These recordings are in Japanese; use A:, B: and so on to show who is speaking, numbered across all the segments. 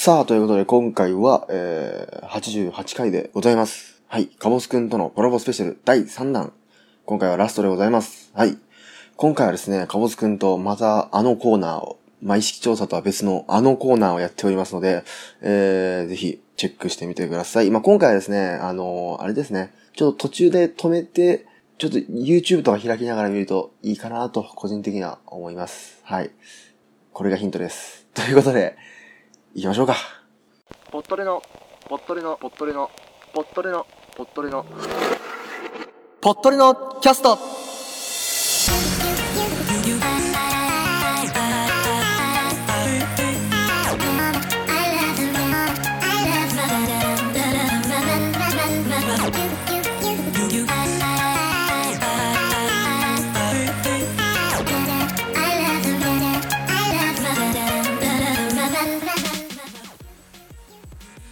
A: さあ、ということで今回は、えー、88回でございます。はい。カボスくんとのコラボスペシャル第3弾。今回はラストでございます。はい。今回はですね、カボスくんとまたあのコーナーを、まあ、意識調査とは別のあのコーナーをやっておりますので、えー、ぜひチェックしてみてください。まあ、今回はですね、あのーあれですね、ちょっと途中で止めて、ちょっと YouTube とか開きながら見るといいかなと、個人的には思います。はい。これがヒントです。ということで、行きましょうか。
B: ポットレの、ポットレの、ポットレの、ポットレの、ポットレの、
A: ぽっとりのキャスト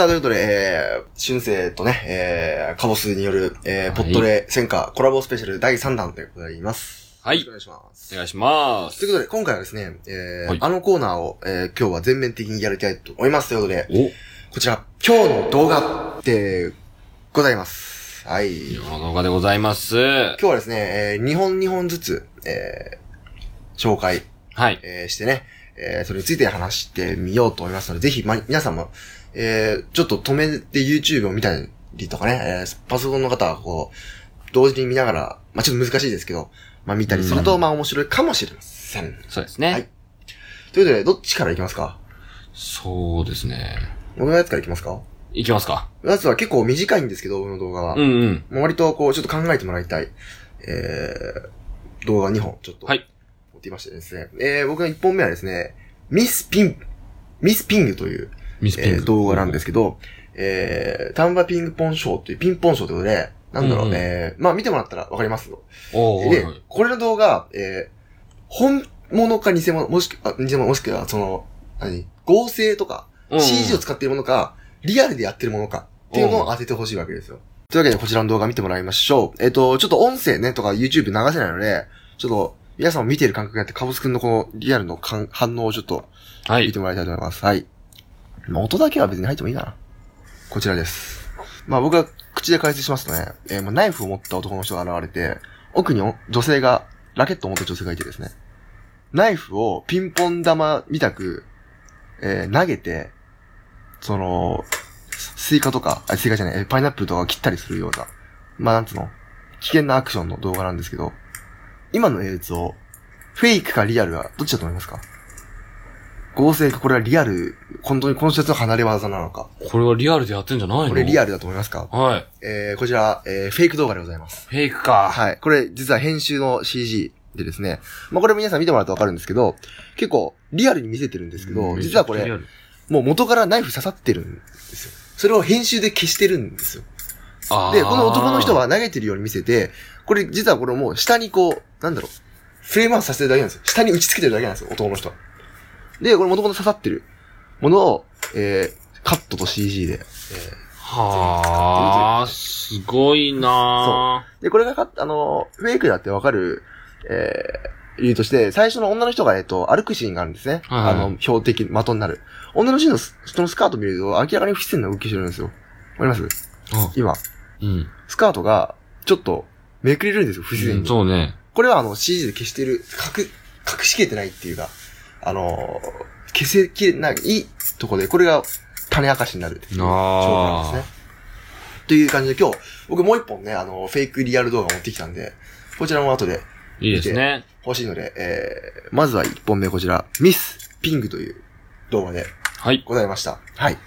A: さあ、ということで、えー、春生とね、えー、カボスによる、えー、ポットレ戦火コラボスペシャル第3弾ということであります。
C: はい
A: お願いします。
C: お願いします。
A: ということで、今回はですね、えー
C: はい
A: あのコーナーを、えー今日は全面的にやりたいと思います。ということで、
C: お
A: こちら、今日の動画でございます。はい。
C: この動画でございます。
A: 今日はですね、えー、2本2本ずつ、えー、紹介、
C: はい。
A: えーしてね、えー、それについて話してみようと思いますので、ぜひ、ま、皆さんも、えー、ちょっと止めて YouTube を見たりとかね、えー、パソコンの方はこう、同時に見ながら、まあ、ちょっと難しいですけど、まあ、見たりすると、まあ、面白いかもしれません。
C: そうですね。
A: はいということで、どっちからいきますか？
C: そうですね。
A: 僕のやつからいきますか？
C: いきますか。
A: やつは結構短いんですけど、僕の動画は。
C: うんうん。
A: もう割とこう、ちょっと考えてもらいたい、えー、動画2本、ちょっと。
C: はい。
A: 持っていましてですね。えー、僕の1本目はですね、ミスピン、ミスピングという、
C: ミスピンク。
A: えー動画なんですけど、えー、タンバピングポンショーというピンポンショーということで、なんだろう、
C: うんうん
A: えー、まあ見てもらったらわかりますよ。でこれの動画、えー、本物か偽物、もしくは、あ偽物もしくは、その、何？合成とか、
C: うん
A: CG を使っているものか、リアルでやってるものか、っていうのを当ててほしいわけですよ。というわけで、こちらの動画見てもらいましょう。えっ、と、ちょっと音声ね、とか YouTube 流せないので、ちょっと、皆さんも見てる感覚があって、カボスくんのこのリアルの感反応をちょっと
C: はい
A: 見て。もらいたいと思います。はい。ま、音だけは別に入ってもいいかな。こちらです。まあ僕が口で解説しますとね、えーもうナイフを持った男の人が現れて、奥に女性が、ラケットを持った女性がいてですね、ナイフをピンポン玉みたく、えー投げて、その、スイカとか、あ、スイカじゃない、えパイナップルとかを切ったりするような、まあなんつうの、危険なアクションの動画なんですけど、今の映像、フェイクかリアルはどっちだと思いますか？合成かこれはリアル、本当にこの人の離れ技なのか。
C: これはリアルでやってんじゃないの？ア
A: これリアルだと思いますか？
C: はい。
A: えー、こちら、えー、フェイク動画でございます。
C: フェイクか。
A: はい。これ、実は編集の CG でですね、まあこれ皆さん見てもらうとわかるんですけど、結構リアルに見せてるんですけど、実はこれ、もう元からナイフ刺さってるんですよ。それを編集で消してるんですよ。で、この男の人は投げてるように見せて、これ実はこれもう下にこう、なんだろう、フレームアウトさせてるだけなんですよ。下に打ち付けてるだけなんですよ、男の人は。で、これ元々刺さってるものを、えー、カットと CG で、え
C: はあ、すごいな
A: ーで、これがか、あの、フェイクだってわかる、えー、理由として、最初の女の人が、えっと、歩くシーンがあるんですね。
C: はいはい
A: あの、標的、的になる。女の人のス人のスカート見ると、明らかに不自然な動きしてるんですよ。わかります？
C: あ
A: 今、
C: うん。
A: スカートが、ちょっと、めくれるんですよ、不自然に。
C: そうね。
A: これはあの CG で消してる、隠、隠しきれてないっていうか、あのー消せきれない、とこで、これが種明かしになるっていう証拠なんですね。という感じで今日、僕もう一本ね、あの、フェイクリアル動画持ってきたんで、こちらも後で
C: いいですね。
A: 欲しいので、えー、まずは一本目こちら、ミス・ピングという動画で
C: はい。
A: ございました。はい。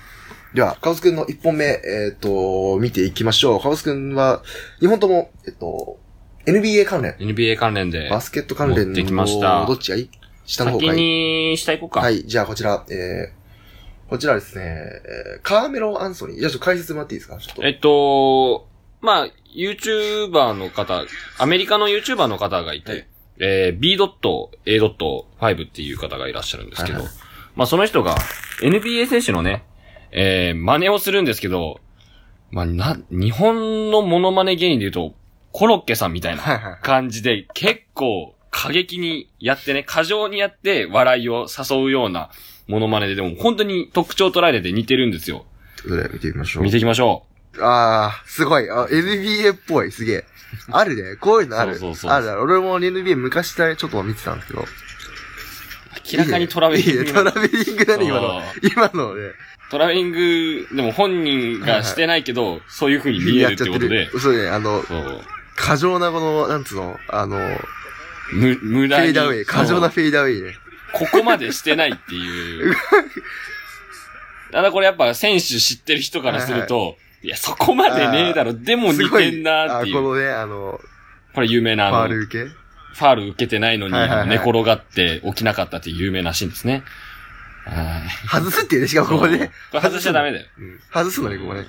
A: では、カオスくんの一本目、えっ、と、見ていきましょう。カオスくんは、日本とも、えっと、NBA 関連、
C: NBA 関連で。
A: バスケット関連の、
C: 持ってきました
A: どっちがいい？下の方
C: 先
A: がいい
C: に下行こうか。
A: はい。じゃあ、こちら、えー、こちらですね、えーカーメロ・アンソニー。じゃあちょっと解説もらっていいですか？ちょっと。
C: えっと、まあ、YouTuber の方、アメリカの YouTuber の方がいて、
A: はい
C: えー、B.A.5 っていう方がいらっしゃるんですけど、
A: はいはい
C: まあその人が NBA 選手のね、えー、真似をするんですけど、まあな、日本のモノマネ芸人で言うと、コロッケさんみたいな
A: はいはい。
C: 感じで、結構過激にやってね、過剰にやって笑いを誘うようなモノマネで、でも本当に特徴捉えてて似てるんですよ。
A: ということで見てみましょう。
C: 見ていきましょ
A: あー、すごい。あ、NBA っぽい。すげえ。あるね。こういうのある。
C: そうそうそう
A: あるある。俺も NBA 昔だね、ちょっと見てたんですけど。
C: う。明らかにトラベリング。
A: いいねトラベリングだね、今の
C: そう。
A: 今のね。
C: トラベリング、でも本人がしてないけど、そういう風に見えるってことで、
A: そうね、あの、
C: そう。
A: 過剰なこの、なんつうの、あの、
C: む、無
A: フ
C: 駄に。
A: ェイダーウェイ。過剰なフェイダーウェイね。
C: ここまでしてないっていう。ただこれやっぱ選手知ってる人からすると、いや、そこまでねえだろ。でも似てんなっていう。
A: あこのね、あの、
C: これ有名な
A: フ
C: あの、
A: ァール受け？
C: ファール受けてないのに、
A: はいはいはい
C: 寝転がって起きなかったっていう有名なシーンですね。はい。
A: 外すっていうね、しかもここで。
C: これ外しちゃダメだよ。
A: うん外すのね、ここね。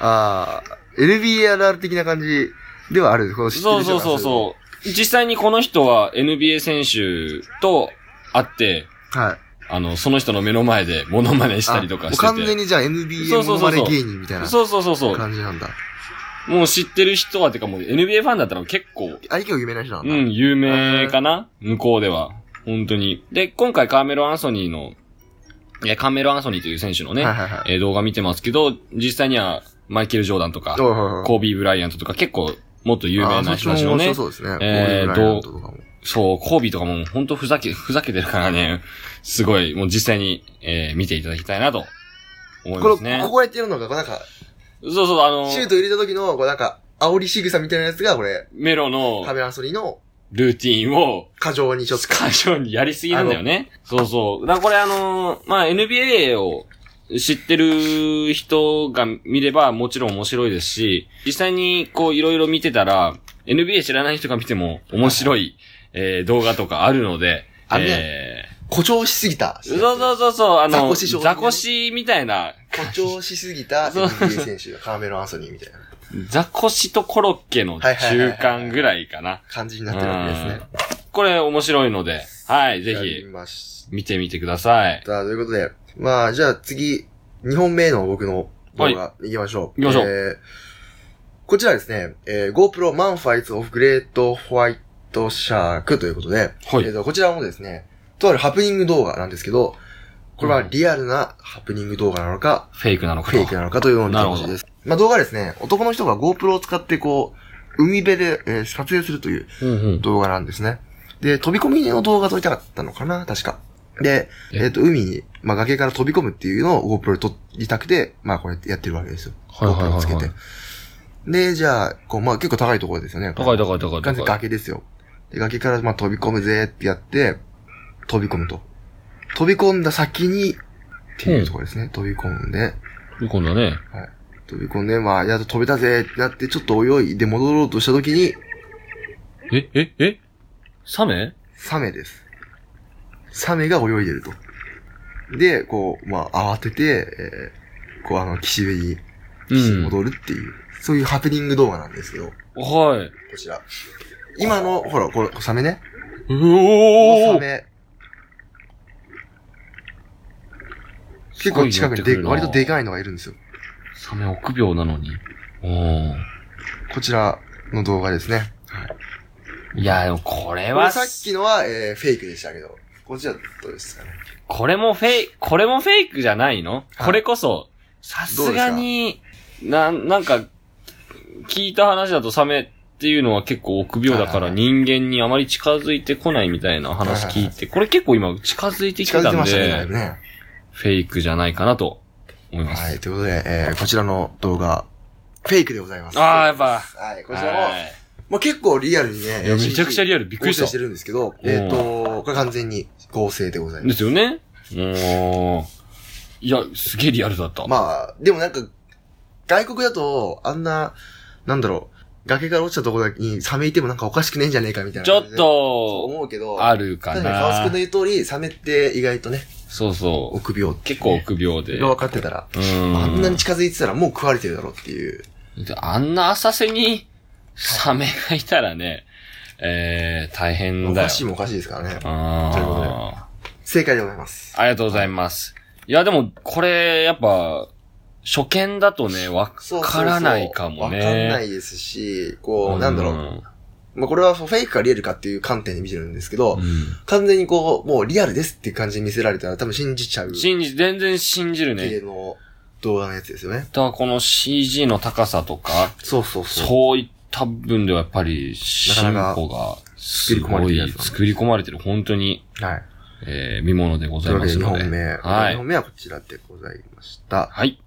A: あー、NBARR 的な感じではある。この知って
C: そうそうそうそう。実際にこの人は NBA 選手と会って、
A: う。はい。
C: あの、その人の目の前でモノマネしたりとかしてて。
A: 完全にじゃあ NBA モノマネ芸人みたいな
C: そうそうそうそう。
A: 感じなんだ。
C: もう知ってる人は、てかもう NBA ファンだったら結構、
A: あ、結構有名な人なんだ。
C: うん、有名かな？向こうでは。本当に。で、今回カーメロ・アンソニーの、いや、カーメロ・アンソニーという選手のね、
A: はいはいはい。
C: えー動画見てますけど、実際にはマイケル・ジョーダンとか、コービー・ブライアントとか結構もっと有名な人たちのね
A: あ、そうですね。
C: えー
A: コービーブライアントとかも
C: そう、コービーとかも本当ふざけ、ふざけてるからね、すごい、もう実際に、えー見ていただきたいなと思い
A: こ
C: ますね
A: の、こ。こやってるのが、こうなんか、
C: そうそう、あの
A: シュート入れた時の、こうなんか、煽り仕草みたいなやつが、これ、
C: メロの
A: カメランソリーの
C: ルーティンを、
A: 過剰にちょっと。
C: 過剰にやりすぎなんだよね。そうそう。だからこれあのーまあ、NBA を知ってる人が見ればもちろん面白いですし、実際にこういろいろ見てたら、NBA 知らない人が見ても面白い、えー動画とかあるので、
A: あるね
C: え
A: 誇張しすぎた。
C: ーそうそうそうそう、あの、
A: ザコシ少年ね
C: ザコシみたいな、
A: 誇張しすぎた NBA 選手、カーメロ・アンソニーみたいな
C: ザコシとコロッケの中間ぐらいかな。
A: 感じになってるわけですね。
C: これ面白いので、はい、ぜひ見てみてください。
A: た。ということで、まあ、じゃあ次、2本目の僕の動画、行きましょう。
C: 行きましょう
A: えーこちらですね、えー GoPro Man Fights of Great White Shark ということで、
C: はい
A: えーとこちらもですね、とあるハプニング動画なんですけど、これはリアルなハプニング動画なのか、
C: フェイクなのかと
A: フェイクなのかというのを見てほしいです。まあ動画はですね、男の人が GoPro を使ってこう、海辺で、えー撮影するという
C: うんうん。
A: 動画なんですね。で、飛び込みの動画撮りたかったのかな確か。で、
C: え
A: えっ、と、海に、まあ崖から飛び込むっていうのを GoPro で撮りたくて、まあこうやってやってるわけですよ。
C: はいはいはいはい
A: つけて。で、じゃあ、こう、まあ結構高いところですよね。
C: 高い高い高い
A: 完全に
C: 高い。
A: 崖ですよ。で、崖からまあ飛び込むぜってやって、飛び込むと。飛び込んだ先に、っていうところですね。飛び込んで、
C: 今度はね。
A: 飛び込んで、まあ、やっと飛べたぜってなって、ちょっと泳いで戻ろうとした時に、
C: え、え、え？サメ？
A: サメです。サメが泳いでると。で、こう、まあ、慌てて、えーこう、あの、岸辺に、岸に戻るっていう、そういうハプニング動画なんですけど、
C: はい。
A: こちら。今の、ほら、これ、サメね。
C: うおー
A: サメ。結構近くにで、割とでかいのがいるんですよ。
C: サメ臆病なのに。おー
A: こちらの動画ですね。
C: いや、でもこれは、
A: これさっきのは、えー、フェイクでしたけど、こちらどうですかね。
C: これもフェイク、これもフェイクじゃないの、
A: はい
C: これこそ、さすがに、な、なんか、聞いた話だとサメっていうのは結構臆病だから人間にあまり近づいてこないみたいな話聞いて、これ結構今近づいてきたんで
A: ぶ、ね。
C: フェイクじゃないかなと思います。
A: はい、ということで、えー、こちらの動画、フェイクでございます。
C: ああ、やっぱ、
A: はい、こちらも、
C: はい
A: まあ、結構リアルにね。
C: いやめちゃくちゃリアルびっくりした
A: 合成してるんですけど、えっ、と、これ完全に合成でございま。
C: ですすよねもう、いや、すげえリアルだった。
A: まあ、でもなんか、外国だと、あんな、なんだろう、崖から落ちたところにサメいてもなんかおかしくねえんじゃねえかみたいな
C: ちょっと、
A: 思うけど、
C: あるか
A: 確かに川津くんの
C: な。
A: 言う通り、サメって意外とね、
C: そうそう。
A: 臆病って
C: 結構臆病で。
A: が分かってたら、
C: うん。
A: あんなに近づいてたらもう食われてるだろうっていう。
C: であんな浅瀬にサメがいたらね、えー、大変だよ。
A: おかしいもおかしいですからね。
C: あ
A: ということで
C: ー
A: 正解でございます。
C: ありがとうございます。いや、でも、これ、やっぱ、初見だとね、わ
A: そうそうそう
C: からないかもね。
A: わかんないですし、こう、なんだろう。
C: う。
A: まあ、これはフェイクかリアルかっていう観点で見てるんですけど、
C: うん
A: 完全にこう、もうリアルですっていう感じに見せられたら多分信じちゃう
C: 信じ、全然信じるね。
A: 系の動画のやつですよね。
C: だからこの CG の高さとか、
A: そうそうそう。
C: そういった分ではやっぱり、進歩が、す
A: 作り込まれ
C: ごい作り込まれてる。本当に、
A: はい。
C: えー、見物でござ
A: とい
C: ますので。
A: わけで2本目。
C: はい
A: 2本目はこちらでございました。
C: はい。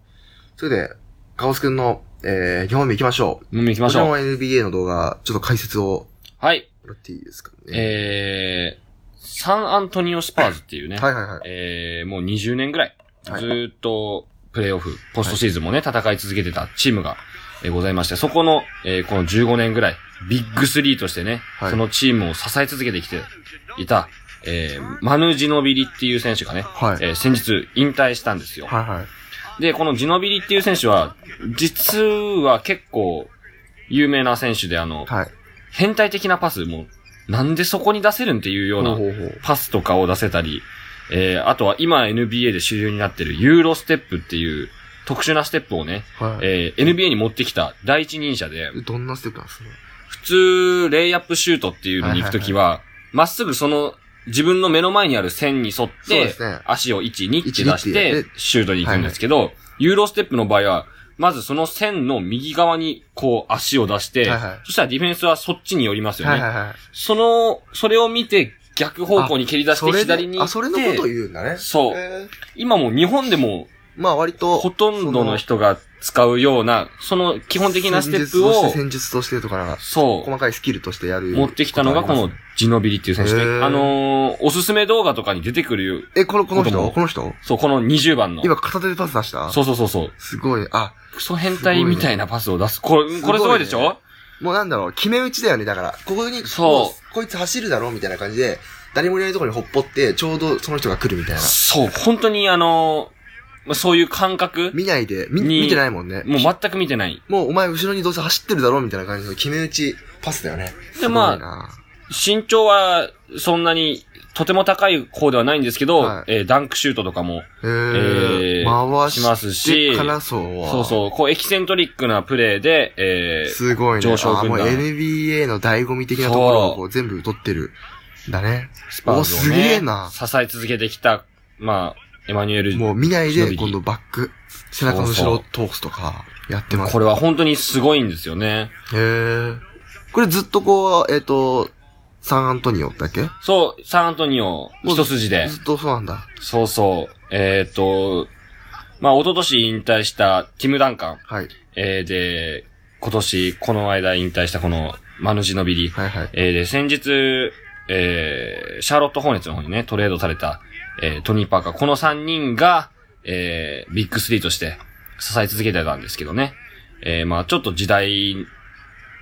A: それで、カオスくんの、えー、2本目行きましょう。
C: もう行きましょう。
A: こちらも NBA の動画、ちょっと解説を
C: はい。
A: もらっていいですかね。
C: えー、サンアントニオスパーズっていうね。
A: はいはいはい。
C: えー、もう20年ぐらい、
A: はい
C: ずーっと、プレイオフ、ポストシーズンもね、戦い続けてたチームが、えーございまして、そこの、えーこの15年ぐらい、ビッグスリーとしてね、
A: はい
C: そのチームを支え続けてきていた、えーマヌ・ジノビリっていう選手がね、
A: はい。
C: えー先日引退したんですよ。
A: はいはい。
C: で、このジノビリっていう選手は、実は結構、有名な選手で、あの、
A: はい。
C: 変態的なパス、もう、なんでそこに出せるんっていうような、
A: ほうほうほう
C: パスとかを出せたり、えー、あとは今 NBA で主流になってるユーロステップっていう特殊なステップをね、
A: はい。
C: えー、NBA に持ってきた第一人者で、
A: どんなステップなんですか？
C: 普通、レイアップシュートっていうのに行くときは、まっすぐその、自分の目の前にある線に沿って
A: ね、
C: 足を1、2って出し
A: 1 2って
C: シュートに行くんですけど、ユーロステップの場合は、まずその線の右側に、こう、足を出して
A: はいはい、
C: そしたらディフェンスはそっちに寄りますよね。
A: はいはいはい。
C: その、それを見て、逆方向に蹴り出して左に行って、
A: あ、それのことを言うんだね。
C: そう今もう日本でも
A: まあ割と、
C: ほとんどの人が使うような、その基本的なステップを、
A: 戦術としてとか
C: そ
A: 細かいスキルとしてやる。
C: う、持ってきたのがこのジノビリっていう選手で、あのーおすすめ動画とかに出てくる、
A: え、この、この人？この人？
C: そう、この20番の。
A: 今片手でパス出した？
C: そうそうそうそう。
A: すごい。あ、
C: クソ変態みたいなパスを出す。これ、これすごいでしょ？
A: もうなんだろう、決め打ちだよね。だから、ここに、
C: そう
A: もこいつ走るだろうみたいな感じで、誰もいないところにほっぽって、ちょうどその人が来るみたいな。
C: そう、本当にあのーまあそういう感覚
A: 見ないで、み、
C: に
A: 見てないもんね。
C: もう全く見てない。
A: もうお前後ろにどうせ走ってるだろうみたいな感じの決め打ちパスだよね。
C: でまあ身長はそんなにとても高い方ではないんですけど、
A: はい
C: えーダンクシュートとかも、
A: えー、
C: えー
A: 回
C: しますし
A: してからそうは。
C: そうそう、こうエキセントリックなプレーで、えー
A: すごいね。
C: 上昇軍団
A: あもう NBA の醍醐味的なところをこう全部取ってる。だね。
C: スパーズを
A: おすげ
C: ね
A: えな、
C: 支え続けてきた、まあ、エマニュエル、
A: もう見ないで今度バック、背中の後ろを通すとか、やってます。
C: これは本当にすごいんですよね。
A: へえ。これずっとこう、えっ、と、サンアントニオだっけ？
C: そう、サンアントニオ、一筋で。
A: ずっとそうなんだ。
C: そうそう。えっ、と、まあ、一昨年引退したティム・ダンカン。
A: はい。
C: えーで、今年、この間引退したこの、マヌジノビリ。
A: はいはい。
C: えーで、先日、えー、シャーロット・ホーネッツの方にね、トレードされた、えー、トニー・パーカー。この3人が、えー、ビッグ3として支え続けてたんですけどね。えー、まあちょっと時代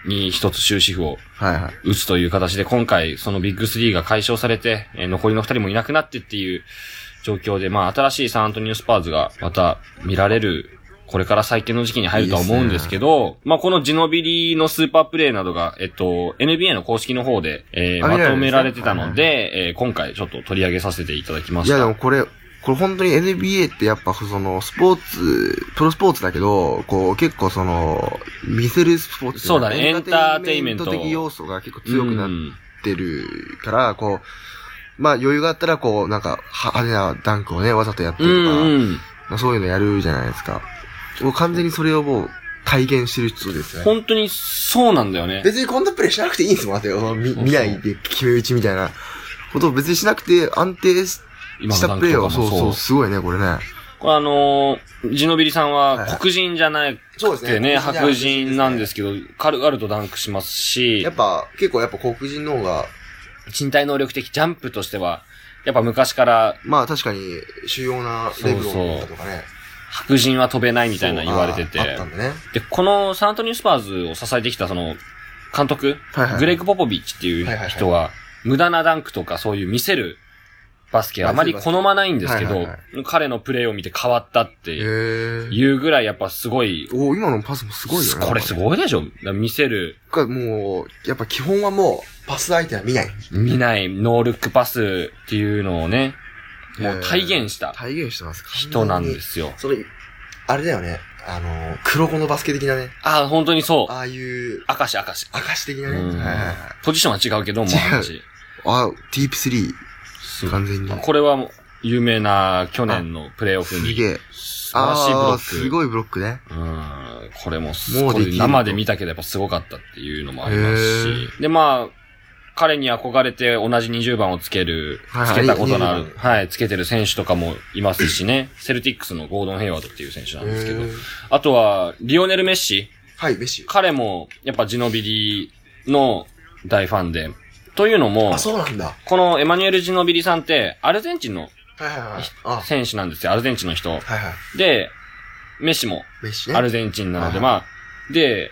C: に一つ終止符を
A: はいはい。
C: 打つという形で、今回、そのビッグ3が解消されて、えー残りの2人もいなくなってっていう状況で、まあ新しいサンアントニオスパーズがまた見られる、これから最近の時期に入るとは思うんですけど、まあこのジノビリのスーパープレイなどが、えっと、NBA の公式の方で、えー
A: あ
C: まとめられてたので、えー今回ちょっと取り上げさせていただきま
A: いやで
C: した。
A: もこれ、これ本当に NBA ってやっぱそのスポーツ、プロスポーツだけど、こう結構その、見せるスポーツ
C: そうだねエンターテインメント
A: 的要素が結構強くなっ
C: うん
A: てるから、こう、まあ余裕があったらこう、なんか、は派手なダンクをね、わざとやって
C: う
A: るとか、
C: んうん。
A: まあそういうのやるじゃないですか。もう完全にそれをもう体現してる人ですよね。
C: 本当にそうなんだよね。
A: 別にこんなプレイしなくていいんですもん、待てよ。見見ないで決め打ちみたいなことを別にしなくて安定したプレイを、
C: クとかも
A: そうそう、すごいね、これね。
C: これあのージノビリさん
A: はいは
C: はい黒人じゃな
A: そう
C: くてね、白人なんですけど、軽々とダンクしますし
A: やっ、ぱ、結構やっぱ黒人の方が、
C: 身体能力的ジャンプとしては、やっぱ昔から
A: まあ確かに主要なレブロンだとかね。
C: 白人は飛べないみたいな言われてて
A: ったんだね。
C: で、このサントニオスパーズを支えてきたその、監督、
A: はいはい
C: グレッグ・ポポビッチっていう人は、無駄なダンクとかそういう見せるバスケあまり好まないんですけど彼のプレーを見て変わったって
A: へ
C: いう
A: え。
C: ぐらいやっぱすごい、
A: お今のパスもすごいよね。
C: これす
A: い。
C: ごいでしょ見せる、
A: もう、やっぱ基本はもう、パス相手は見ない。
C: 見ないノールックパスっていうのをね、もう体現した
A: 体現してます。
C: 人なんですよ。
A: それ、あれだよね。あの、黒子のバスケ的なね。
C: ああ、本当にそう。
A: ああいう、
C: 明石明石。
A: 証的なね。
C: ポジションは違うけど、もう。
A: あ、ディープスリー。完全に。
C: これは有名な去年のプレイオフに。
A: すげえ。
C: 素晴らしいブロッ
A: ああ、
C: ク。
A: すごいブロックね。
C: うん。これもすごい生で見たけどやっぱすごかったっていうのもあります
A: へ
C: し。で、まあ、彼に憧れて同じ20番をつける、つけたことのあ
A: 20
C: る、はい、つけてる選手とかもいますしね。セルティックスのゴードン・ヘイワードっていう選手なんですけど。あとは、リオネル・メッシ。
A: はい、メッシ。
C: 彼も、やっぱジノビリの大ファンで。というのも
A: あ、、そうなんだ。
C: このエマニュエル・ジノビリさんって、アルゼンチンの
A: はいはいはい。あ、
C: 選手なんですよ。アルゼンチンの人。
A: はいはい。
C: で、メッシも
A: メッシね。
C: アルゼンチンなので、
A: はい
C: まあ、で、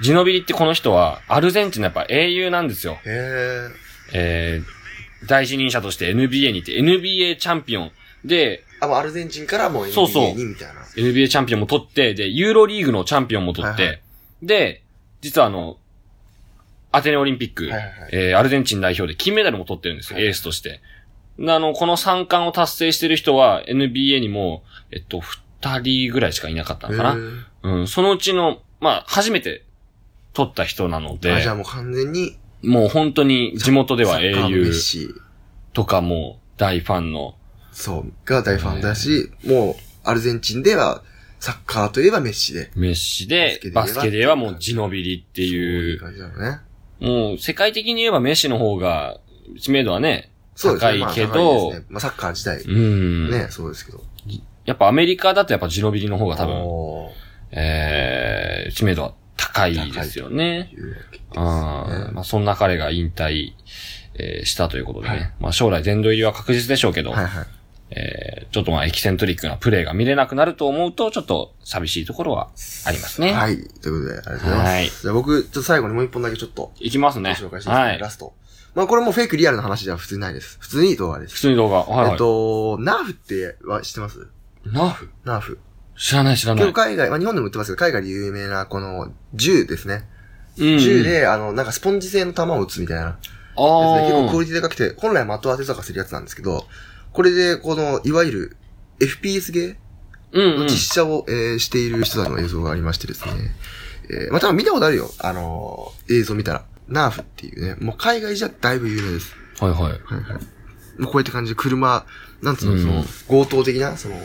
C: ジノビリってこの人は、アルゼンチンのやっぱ英雄なんですよ。
A: へ
C: えー、第一人者として NBA にいて、NBA チャンピオン。で、
A: ー。あ、もうアルゼンチンからもう
C: そうそう
A: NBA にみたいな。
C: NBA チャンピオンも取って、で、ユーロリーグのチャンピオンも取って、
A: はいは
C: で、実はあの、アテネオリンピック、
A: はいはいはい
C: えーアルゼンチン代表で金メダルも取ってるんですよ、
A: はい
C: エースとして。であの、この三冠を達成してる人は NBA にも、えっと、二人ぐらいしかいなかったのかな。うん、そのうちの、まあ、初めて取った人なの
A: あ、じゃあ
C: で、
A: もう完全に、
C: もう本当に地元では英
A: サッカーのメッ
C: 雄
A: シ、
C: とかも大ファンの、
A: そう、が大ファンだし、もう、アルゼンチンでは、サッカーといえばメッシで。
C: メッシで、バ
A: バス
C: スケで言えばもうジノビリって
A: そう
C: いう、
A: 感じだよね。
C: もう世界的に言えばメッシの方が知名度はね、
A: そうですね。
C: 高いけ
A: まあ高
C: ど
A: いですねまあサッカー自体、
C: うん。
A: ね、そうですけど。
C: やっぱアメリカだとやっぱジノビリの方が多分、
A: おー
C: えー、知名度は高いですよね。まあそんな彼が引退、えーしたということでね。
A: はい
C: まあ将来殿堂入りは確実でしょうけど、
A: はいはい。
C: えー、ちょっとまあエキセントリックなプレーが見れなくなると思うと、ちょっと寂しいところはありますね。い。
A: はい。ということで、ありがとうございます。
C: はい
A: じゃあ僕、ちょっと最後にもう一本だけちょっと、
C: いきます
A: ご
C: ね。
A: 紹介していいですか、
C: はい。
A: ラスト。まあこれもフェイクリアルな話では普通にないです。普通に動画です。
C: 普通に動画。はい、はい。
A: えっと、ナーフっては知ってます？
C: ナーフ？
A: ナーフ。
C: 知らない知らない。
A: 結構海外、まあ日本でも売ってますけど、海外で有名なこの銃ですね。
C: うん
A: 銃、で、あの、なんかスポンジ製の弾を撃つみたいなやつ
C: あ
A: で、結構クオ
C: ー
A: リティ高くて、本来的当てとかするやつなんですけど、これで、この、いわゆる、FPS ゲー
C: うんうん。
A: の実写を、えーしている人たちの映像がありましてですね。えー、まあ、多分見たことあるよ。あのー映像見たら。ナーフっていうね。もう海外じゃだいぶ有名です。
C: はいはい。
A: はいはい。もうこうやって感じで車、なんつうの、
C: うん
A: その、強盗的な、その、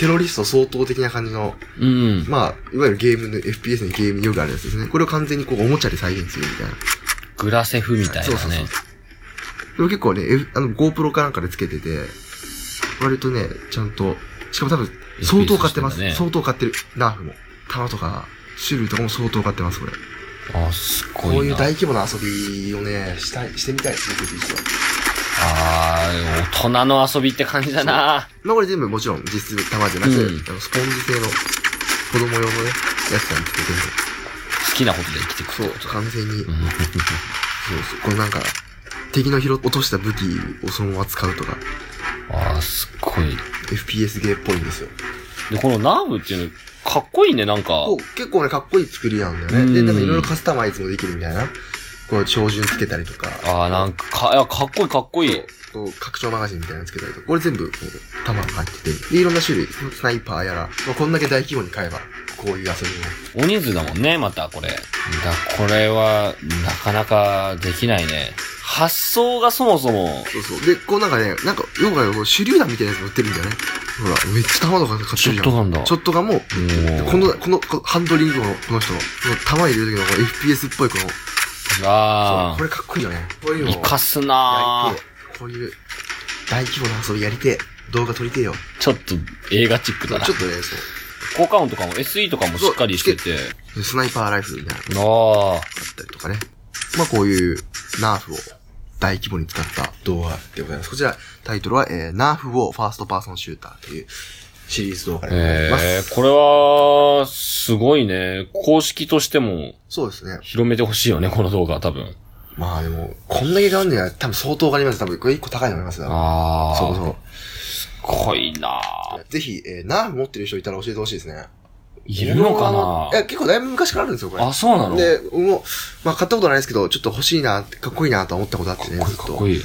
A: テロリスト相当的な感じの、
C: うん。
A: まあ、いわゆるゲームの、FPS のゲームによくあるやつですね。これを完全にこう、おもちゃで再現するみたいな。
C: グラセフみたいなね。
A: そうそうそう。でも結構ね、F- あの、GoPro かなんかでつけてて、割とね、ちゃんと、しかも多分、相当買ってます。
C: ね
A: 相当買ってる。ナーフも。弾とか、種類とかも相当買ってます、これ。
C: あ、すごいな。
A: こういう大規模な遊びをね、したい、してみたいですね、ぜひ一度。
C: あー、大人の遊びって感じだな。
A: まあこれ全部もちろん実質弾じゃなくて、
C: うん
A: あのスポンジ製の子供用のね、やつなんですけど、
C: 好きなことで生きていく
A: そう。完全に、そう
C: うん
A: そう、これなんか、敵の拾落とした武器をそのまま使うとか、
C: あー、すっごい。
A: FPS ゲーっぽいんですよ。
C: で、このナーブっていうの、かっこいいね、なんか。
A: 結構ね、かっこいい作りなんだよね。で、
C: うん
A: なんかいろいろカスタマイズもできるみたいな。こう、照準つけたりとか、
C: あー、なんか、か、いや、かっこいい、かっこいい。
A: こう、拡張マガジンみたいなのつけたりとか、これ全部、こう、弾が入ってて、で、いろんな種類、スナイパーやら、まあ、こんだけ大規模に買えば、こういう遊びも。
C: 大人数だもんね、また、これ。だ、これは、なかなかできないね。発想がそもそも、
A: そうそう。で、こうなんかね、なんか、よくあるこう手榴弾みたいなやつも売ってるんだよね。ほら、めっちゃ弾とか買ってるじゃん。
C: ショットガンだ
A: ショットガンも、この、このハンドリングの、この人の、この弾入れる時のこの FPS っぽいこの、
C: あ
A: これかっこいいよね。こういう
C: 生かすな
A: こういう、大規模な遊びやりてえ動画撮りてえよ。
C: ちょっと映画チックだな
A: ちょ。っとね、そう。
C: 効果音とかも SE とかもしっかりしてて。
A: でスナイパーライフルみたいなの
C: ああ。
A: があったりとかね。まあこういう、ナーフを大規模に使った動画でございます。こちら、タイトルは、えー、ナーフを First Person Shooter というシリーズ動画でございます。
C: えー、これは、すごいね。公式としても
A: そうですね。
C: 広めてほしいよね、この動画多分。
D: まあでも、こんだけ変わんねや、多分相当上がります。多分、これ一個高いと思いますよ。
C: ああ。
D: そうそう。
C: すごいな
D: ぜひ、えー、ナーフ持ってる人いたら教えてほしいですね。
C: いるのかな？
D: え、結構だいぶ昔からあるんですよ、これ。
C: あ、そうなの？
D: で、もう、まあ買ったことないですけど、ちょっと欲しいなかっこいいなと思ったことあってね、ずっと。
C: かっこいい。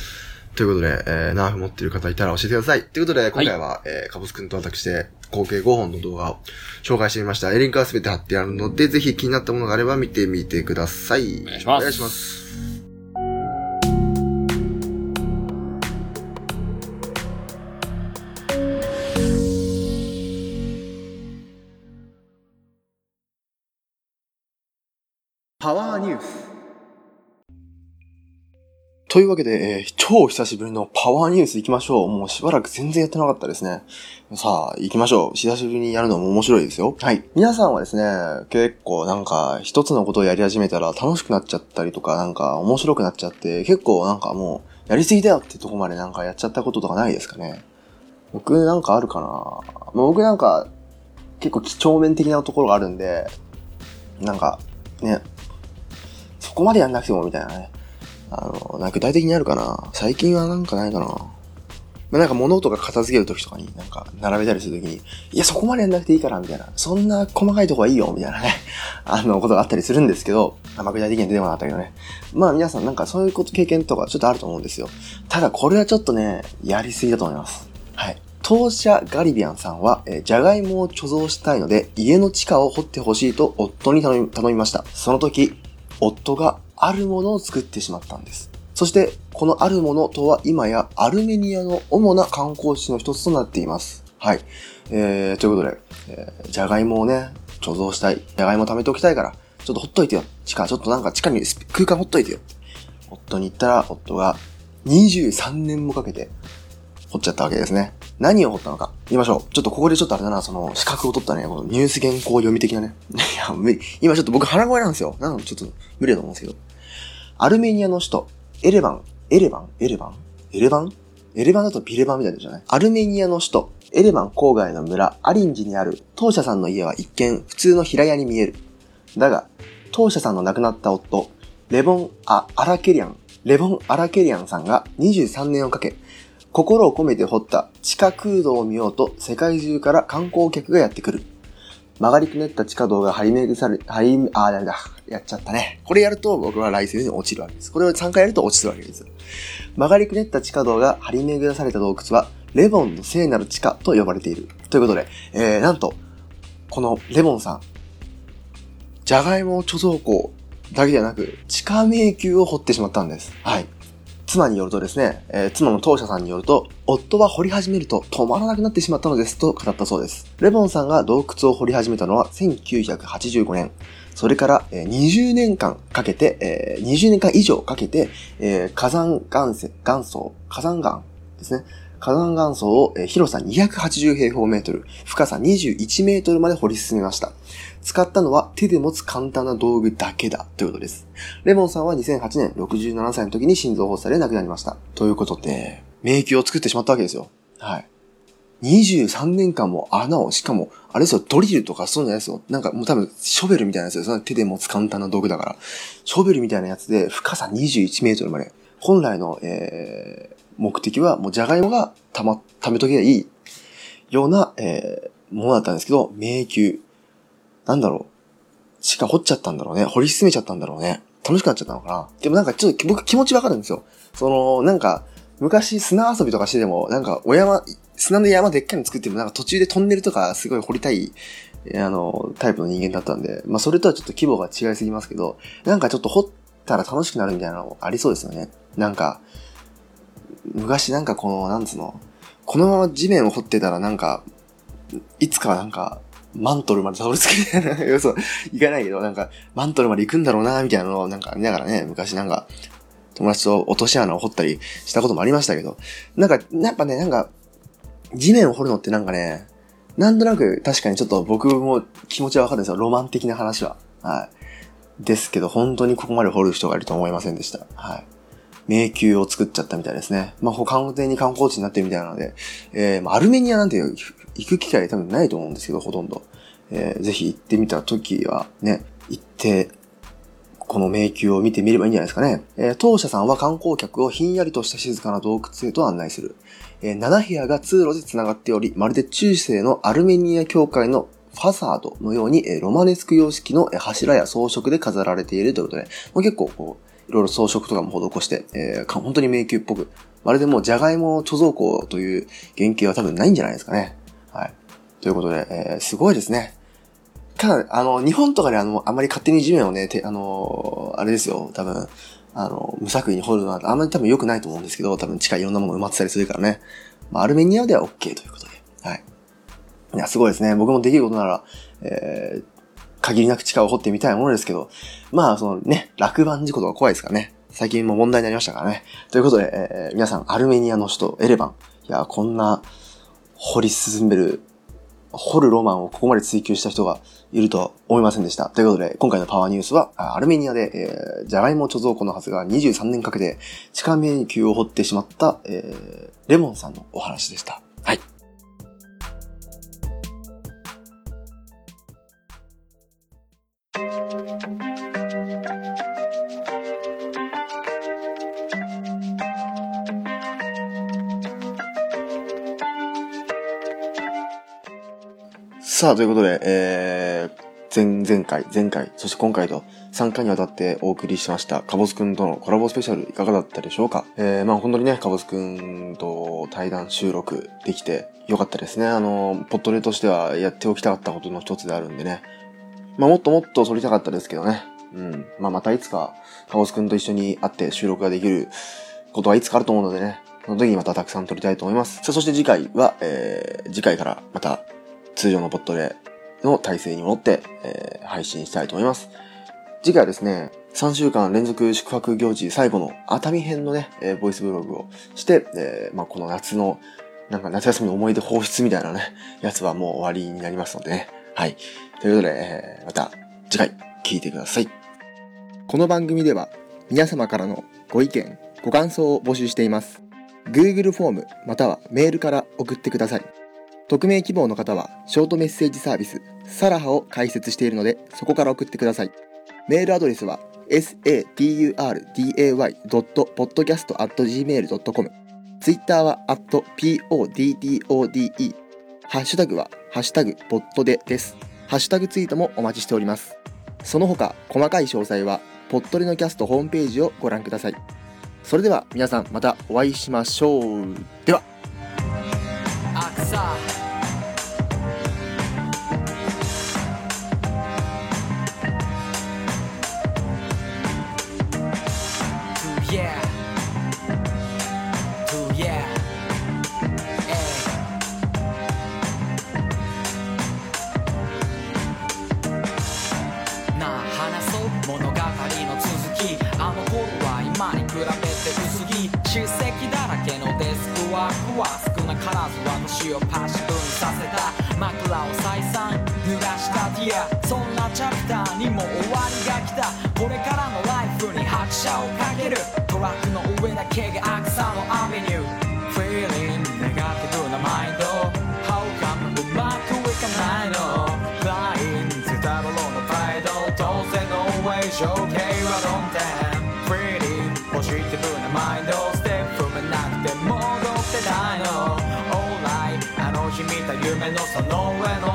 D: ということで、えー、ナーフ持ってる方いたら教えてください。ということで、今回は、えー、カボス君と私で、合計5本の動画を紹介してみました。リンクはすべて貼ってあるので、ぜひ気になったものがあれば見てみてください。
C: お願いします
D: お願いします。
A: というわけで、えー超久しぶりのパワーニュース行きましょう。もうしばらく全然やってなかったですね。さあ、行きましょう。久しぶりにやるのも面白いですよ。はい。皆さんはですね、結構なんか一つのことをやり始めたら楽しくなっちゃったりとか、なんか面白くなっちゃって、結構なんかもうやりすぎだよってとこまでなんかやっちゃったこととかないですかね。僕なんかあるかなもう僕なんか結構几帳面的なところがあるんで、なんかね、そこまでやんなくてもみたいなね。あの、なんか具体的にあるかな？最近はなんかないかな？まあ、なんか物とか片付けるときとかになんか並べたりするときに、いやそこまでやんなくていいから、みたいな。そんな細かいとこはいいよ、みたいなね。あの、ことがあったりするんですけど、あま具体的には出てこなかったけどね。まあ皆さんなんかそういうこと経験とかちょっとあると思うんですよ。ただこれはちょっとね、やりすぎだと思います。はい。当社ガリビアンさんは、えー、じゃがいもを貯蔵したいので、家の地下を掘ってほしいと夫に頼み頼みました。その時、夫があるものを作ってしまったんです。そして、このあるものとは今やアルメニアの主な観光地の一つとなっています。はい。えー、ということで、えー、じゃがいもをね、貯蔵したい。じゃがいも貯めておきたいから、ちょっとほっといてよ。地下、ちょっとなんか地下に空間ほっといてよ。夫に言ったら、夫が23年もかけて掘っちゃったわけですね。何を掘ったのか。言いましょう。ちょっとここでちょっとあれだな、その、資格を取ったね、このニュース原稿読み的なね。いや、無理今ちょっと僕腹声なんですよ。なのでちょっと無理だと思うんですけど。アルメニアの首都、エレバン、エレバン？エレバン？エレバン？エレバンだとビレバンみたいなじゃない？アルメニアの首都、エレバン郊外の村、アリンジにある当社さんの家は一見普通の平屋に見える。だが、当社さんの亡くなった夫、レボン・ア・アラケリアン、レボン・アラケリアンさんが23年をかけ、心を込めて掘った地下空洞を見ようと世界中から観光客がやってくる。曲がりくねった地下道が張り巡され、張り、あー、ダメだ。やっちゃったね。これやると僕は来世に落ちるわけです。これを3回やると落ちるわけです。曲がりくねった地下道が張り巡らされた洞窟は、レボンの聖なる地下と呼ばれている。ということで、えー、なんと、このレボンさん、じゃがいも貯蔵庫だけではなく、地下迷宮を掘ってしまったんです。はい。妻によるとですね、えー妻の当社さんによると、夫は掘り始めると止まらなくなってしまったのですと語ったそうです。レボンさんが洞窟を掘り始めたのは1985年。それから20年間かけて、えー20年間以上かけて、火山岩石、岩層、火山岩ですね。火山岩層を広さ280平方メートル、深さ21メートルまで掘り進めました。使ったのは手で持つ簡単な道具だけだということです。レモンさんは2008年67歳の時に心臓発作で亡くなりました。ということで、迷宮を作ってしまったわけですよ。はい。23年間も穴を、しかも、あれですよ、ドリルとかそういうのやつよ。なんかもう多分、ショベルみたいなやつですよ。手で持つ簡単な道具だから。ショベルみたいなやつで、深さ21メートルまで。本来の、えー、目的は、もう、じゃがいもがたま、溜めとけばいい、ような、えー、ものだったんですけど、迷宮。なんだろう。地下掘っちゃったんだろうね。掘り進めちゃったんだろうね。楽しくなっちゃったのかな。でもなんかちょっと僕気持ちわかるんですよ。その、なんか、昔砂遊びとかしてでも、なんかお山、砂の山でっかいの作ってもなんか途中でトンネルとかすごい掘りたい、あの、タイプの人間だったんで、まあそれとはちょっと規模が違いすぎますけど、なんかちょっと掘ったら楽しくなるみたいなのありそうですよね。なんか、昔なんかこの、なんつうの、このまま地面を掘ってたらなんか、いつかなんか、マントルまでたどり着くみたい、要素、いかないけど、なんか、マントルまで行くんだろうな、みたいなのをなんか見ながらね、昔なんか、友達と落とし穴を掘ったりしたこともありましたけど、なんか、やっぱね、なんか、地面を掘るのってなんかね、なんとなく確かにちょっと僕も気持ちはわかるんですよ。ロマン的な話は。はい。ですけど、本当にここまで掘る人がいると思いませんでした。はい。迷宮を作っちゃったみたいですね。まあ、完全に観光地になってるみたいなので、えー、まあアルメニアなんて行く機会多分ないと思うんですけど、ほとんど。えー、ぜひ行ってみた時はね、行って、この迷宮を見てみればいいんじゃないですかね。えー当社さんは観光客をひんやりとした静かな洞窟へと案内する。えー7部屋が通路で繋がっており、まるで中世のアルメニア教会のファサードのように、えーロマネスク様式の柱や装飾で飾られているということで、もう結構こう、いろいろ装飾とかも施して、えー本当に迷宮っぽく、まるでもうジャガイモ貯蔵庫という原型は多分ないんじゃないですかね。はい。ということで、えーすごいですね。ただ、あの、日本とかであの、あんまり勝手に地面をね、てあの、あれですよ、多分、あの、無作為に掘るのはあんまり多分良くないと思うんですけど、多分地下いろんなもの埋まってたりするからね。まあ、アルメニアでは OK ということで。はい。いや、すごいですね。僕もできることなら、えー、限りなく地下を掘ってみたいものですけど、まあ、そのね、落盤事故とか怖いですからね。最近も問題になりましたからね。ということで、えー皆さん、アルメニアの首都エレバン。いや、こんな掘り進める、掘るロマンをここまで追求した人がいるとは思いませんでした。ということで、今回のパワーニュースは、アルメニアで、えー、ジャガイモ貯蔵庫のはずが23年かけて地下迷宮を掘ってしまった、えー、レモンさんのお話でした。はい。さあ、ということで、えー、前々回、前回、そして今回と3回にわたってお送りしました、カボスくんとのコラボスペシャルいかがだったでしょうか？えー、まあ本当にね、カボスくんと対談収録できてよかったですね。あの、ポットレとしてはやっておきたかったことの一つであるんでね。まあもっともっと撮りたかったですけどね。うん。まあまたいつか、カボスくんと一緒に会って収録ができることはいつかあると思うのでね。その時にまたたくさん撮りたいと思います。さあ、そして次回は、えー、次回からまた通常のポットレの体制に戻って、えー配信したいと思います。次回はですね、3週間連続宿泊行事最後の熱海編のね、えーボイスブログをして、えーまあ、この夏の、なんか夏休みの思い出放出みたいなね、やつはもう終わりになりますのでね。はい。ということで、えーまた次回聞いてください。
E: この番組では皆様からのご意見、ご感想を募集しています。Google フォームまたはメールから送ってください。匿名希望の方はショートメッセージサービスサラハを開設しているのでそこから送ってください。メールアドレスは saturday.podcast.gmail.com Twitter は @poddode ハッシュタグはハッシュタグポットでです。ハッシュタグツイートもお待ちしております。その他細かい詳細はポットレのキャストホームページをご覧くださいそれでは皆さんまたお会いしましょうでは
F: 車をかけるトラックの上だけがアクサのアベニュー Feeling ネガティブなマインド How come うまくいかないの Flying ゼタボロのプライド当然の way 象形は論ン Feeling ポジティブなマインドステップ踏めなくて戻ってないの Alright あの日見た夢のその上の